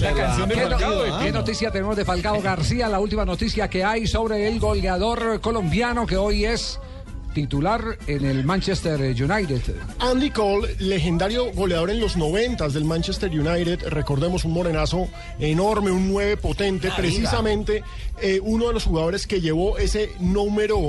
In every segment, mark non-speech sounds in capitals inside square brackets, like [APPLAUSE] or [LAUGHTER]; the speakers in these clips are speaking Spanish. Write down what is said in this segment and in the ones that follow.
la canción de ¿Qué, no- Falcao, ¿eh? qué noticia tenemos de Falcao García? La última noticia que hay sobre el goleador colombiano que hoy es titular en el Manchester United. Andy Cole, legendario goleador en los noventas del Manchester United, recordemos un morenazo enorme, un 9 potente, precisamente eh, uno de los jugadores que llevó ese número,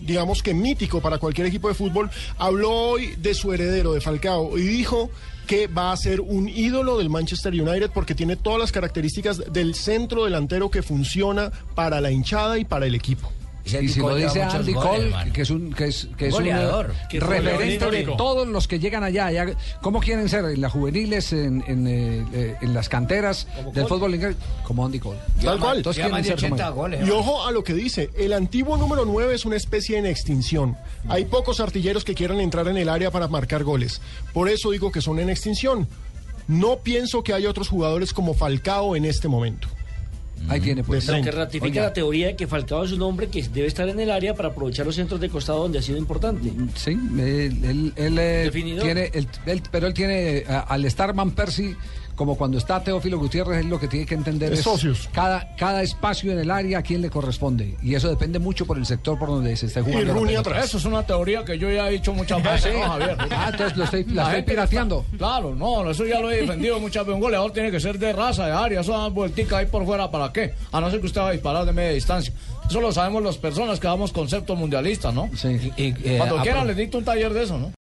digamos que mítico para cualquier equipo de fútbol, habló hoy de su heredero, de Falcao, y dijo que va a ser un ídolo del Manchester United porque tiene todas las características del centro delantero que funciona para la hinchada y para el equipo. Y si lo dice Andy Cole, que es un, que es, que es un, Goleador. Que referente de todos los que llegan allá. Ya- ¿Cómo quieren ser? ¿En las juveniles, en, en, eh, eh, en las canteras del fútbol inglés? Como Andy Cole. Tal cual. Entonces quieren ser como 80 él. goles. Y ojo a lo que dice, el antiguo número 9 es una especie en extinción. Hay pocos artilleros que quieran entrar en el área para marcar goles. Por eso digo que son en extinción. No pienso que haya otros jugadores como Falcao en este momento. Ahí tiene pues. Lo que ratifica Oiga. la teoría de que Falcao es un hombre que debe estar en el área para aprovechar los centros de costado donde ha sido importante. Sí, él, él- él, eh, tiene, él- él- pero él tiene, al estar Van Persie, como cuando está Teófilo Gutiérrez, él lo que tiene que entender Es es, socios. Cada, cada espacio en el área a quién le corresponde. Y eso depende mucho por el sector por donde se esté Y jugando. la Rooney atrás. Eso es una teoría que yo ya he dicho muchas [LAUGHS] veces, ¿no, Javier? Ah, entonces lo estoy, la estoy gente pirateando. está- Claro, no, eso ya lo he defendido muchas veces. Un goleador tiene que ser de raza, de área, eso da vueltica ahí por fuera, ¿para qué? A no ser que usted va a disparar de media distancia. Eso lo sabemos las personas que damos conceptos mundialistas, ¿no? Sí. Y, eh, Cuando a quieran les dicto un taller de eso, ¿no?